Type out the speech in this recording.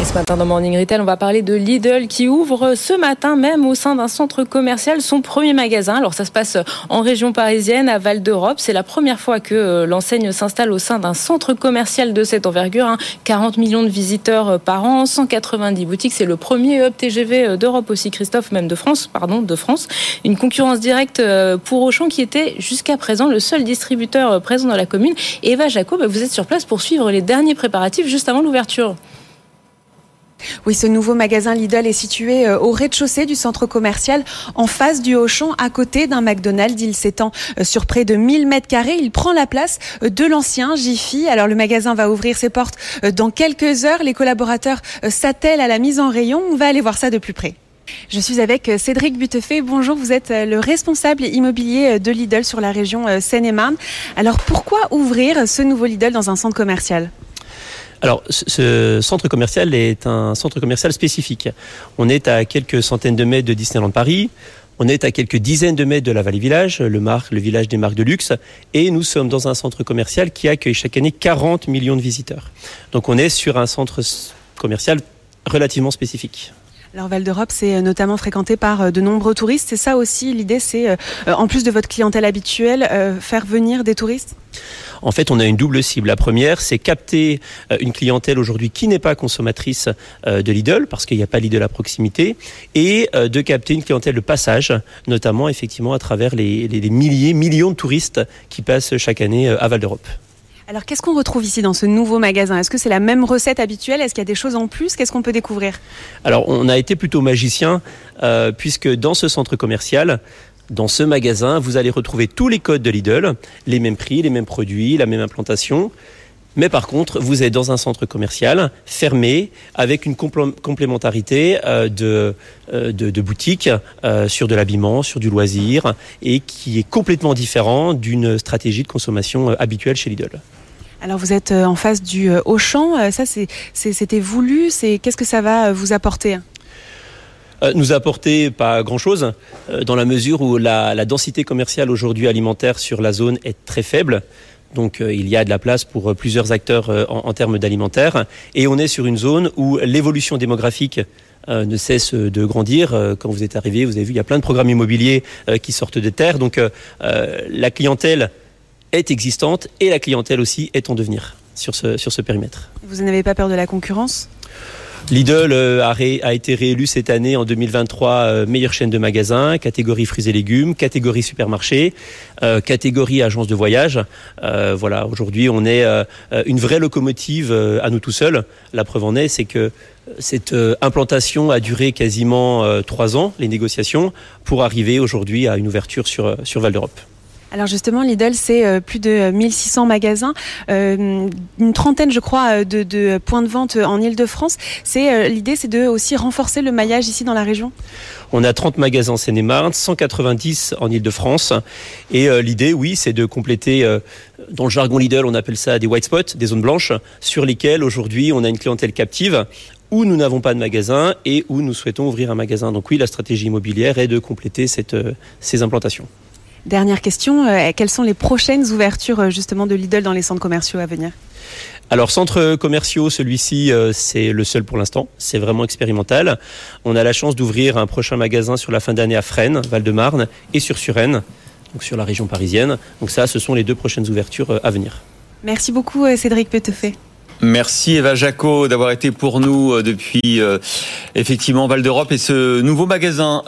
Et ce matin dans Morning Retail, on va parler de Lidl qui ouvre ce matin même au sein d'un centre commercial son premier magasin. Alors ça se passe en région parisienne, à Val d'Europe. C'est la première fois que euh, l'enseigne s'installe au sein d'un centre commercial de cette envergure. 40 hein. millions de visiteurs euh, par an, 190 boutiques. C'est le premier hub TGV euh, d'Europe aussi, Christophe, même de France, pardon, de France. Une concurrence directe pour Auchan qui était jusqu'à présent le seul distributeur présent dans la commune. Eva Jacob, vous êtes sur place pour suivre les derniers préparatifs juste avant l'ouverture. Oui, ce nouveau magasin Lidl est situé euh, au rez-de-chaussée du centre commercial, en face du Auchan, à côté d'un McDonald's. Il s'étend euh, sur près de 1000 mètres carrés. Il prend la place euh, de l'ancien Jiffy. Alors le magasin va ouvrir ses portes dans quelques heures. Les collaborateurs s'attellent à la mise en rayon. On va aller voir ça de plus près. Je suis avec Cédric Butefet. Bonjour, vous êtes le responsable immobilier de Lidl sur la région Seine-et-Marne. Alors pourquoi ouvrir ce nouveau Lidl dans un centre commercial? Alors, ce centre commercial est un centre commercial spécifique. On est à quelques centaines de mètres de Disneyland Paris. On est à quelques dizaines de mètres de la Vallée Village, le, marque, le village des marques de luxe, et nous sommes dans un centre commercial qui accueille chaque année 40 millions de visiteurs. Donc on est sur un centre commercial relativement spécifique. Alors Val d'Europe, c'est euh, notamment fréquenté par euh, de nombreux touristes. C'est ça aussi l'idée, c'est euh, en plus de votre clientèle habituelle, faire venir des touristes? En fait, on a une double cible. La première, c'est capter une clientèle aujourd'hui qui n'est pas consommatrice de Lidl, parce qu'il n'y a pas Lidl à proximité, et de capter une clientèle de passage, notamment effectivement à travers les, les milliers, millions de touristes qui passent chaque année à Val d'Europe. Alors qu'est-ce qu'on retrouve ici dans ce nouveau magasin? Est-ce que c'est la même recette habituelle? Est-ce qu'il y a des choses en plus? Qu'est-ce qu'on peut découvrir? Alors on a été plutôt magicien euh, puisque dans ce centre commercial, dans ce magasin, vous allez retrouver tous les codes de Lidl, les mêmes prix, les mêmes produits, la même implantation. Mais par contre, vous êtes dans un centre commercial fermé avec une complémentarité euh, de, euh, de, de, boutiques sur de l'habillement, sur du loisir et qui est complètement différent d'une stratégie de consommation habituelle chez Lidl. Alors vous êtes euh, en face du euh, Auchan, euh, ça c'était voulu, c'est qu'est-ce que ça va vous apporter? Nous apporter pas grand-chose, dans la mesure où la, densité commerciale aujourd'hui alimentaire sur la zone est très faible. Donc il y a de la place pour plusieurs acteurs en, termes d'alimentaire. Et on est sur une zone où l'évolution démographique ne cesse de grandir. Quand vous êtes arrivé, vous avez vu, il y a plein de programmes immobiliers qui sortent des terres. Donc la clientèle est existante et la clientèle aussi est en devenir sur ce, sur ce périmètre. Vous n'avez pas peur de la concurrence? Lidl euh, a, été réélu cette année en 2023 euh, meilleure chaîne de magasins, catégorie fruits et légumes, catégorie supermarché, euh, catégorie agence de voyage. voilà, aujourd'hui on est une vraie locomotive à nous tout seuls. La preuve en est, c'est que cette implantation a duré quasiment trois ans, les négociations, pour arriver aujourd'hui à une ouverture sur, sur Val d'Europe. Alors justement, Lidl, c'est euh, plus de 1600 magasins, euh, une trentaine, je crois, de, points de vente en Ile-de-France. Euh, l'idée, c'est de aussi renforcer le maillage ici dans la région. On a 30 magasins en Seine-et-Marne, 190 en Ile-de-France, et l'idée, oui, c'est de compléter. dans le jargon Lidl, on appelle ça des white spots, des zones blanches, sur lesquelles aujourd'hui on a une clientèle captive où nous n'avons pas de magasin et où nous souhaitons ouvrir un magasin. Donc oui, la stratégie immobilière est de compléter ces implantations. Dernière question, euh, quelles sont les prochaines ouvertures euh, justement de Lidl dans les centres commerciaux à venir? Alors centres commerciaux, celui-ci euh, c'est le seul pour l'instant, c'est vraiment expérimental. On a la chance d'ouvrir un prochain magasin sur la fin d'année à Fresnes, Val-de-Marne et sur Suresnes, donc sur la région parisienne. Donc ça, ce sont les deux prochaines ouvertures à venir. Merci beaucoup Cédric Petefet. Merci Eva Jaco d'avoir été pour nous depuis effectivement Val d'Europe et ce nouveau magasin.